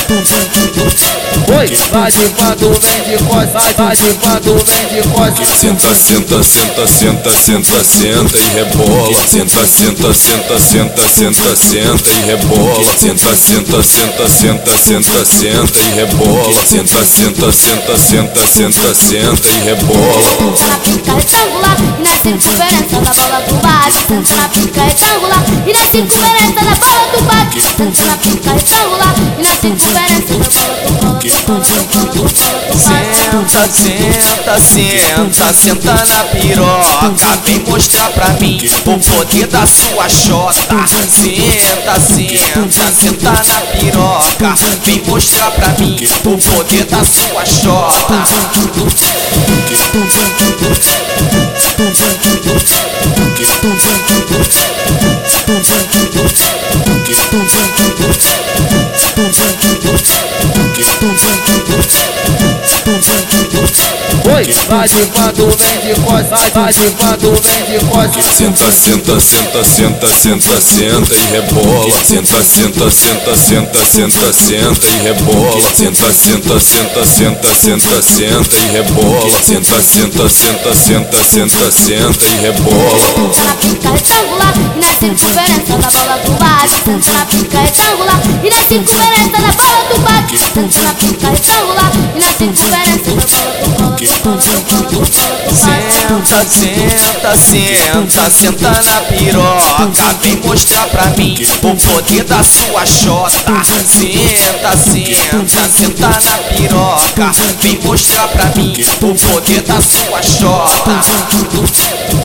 Spoons and Oi, vai de quando vem de cos, vai, vai de quando vem de cos. Senta, senta, senta, senta, senta, senta e rebola. Senta, senta, senta, senta, senta, senta e rebola. Senta, senta, senta, senta, senta, senta e rebola. Senta, senta, senta, senta, senta, senta e rebola. Senta na pica retangular e na circunferência da bola do bate. Senta na pica retangular e na circunferência da bola do bate. Senta na pica retangular e na circunferência Senta, senta, senta, na piroca. Vem mostrar pra mim o poder da sua xota. Senta, senta, senta na piroca. Vem mostrar pra mim o poder da sua xota. Vai de quando vem de cos, vai, vai de quando vem de cos. Senta, senta, senta, senta, senta, senta e rebola. Senta, senta, senta, senta, senta, senta e rebola. Senta, senta, senta, senta, senta, senta e rebola. Senta, senta, senta, senta, senta, senta e rebola. Senta na pica retangular e na circunferência da bola do bate. Senta na pica retangular e na circunferência da bola do bate. Senta na pica retangular e na circunferência da bola do bate. Senta, senta, senta, senta na piroca. Vem mostrar pra mim o poder da sua xota. Senta, senta, senta na piroca. Vem mostrar pra mim o poder da sua xota.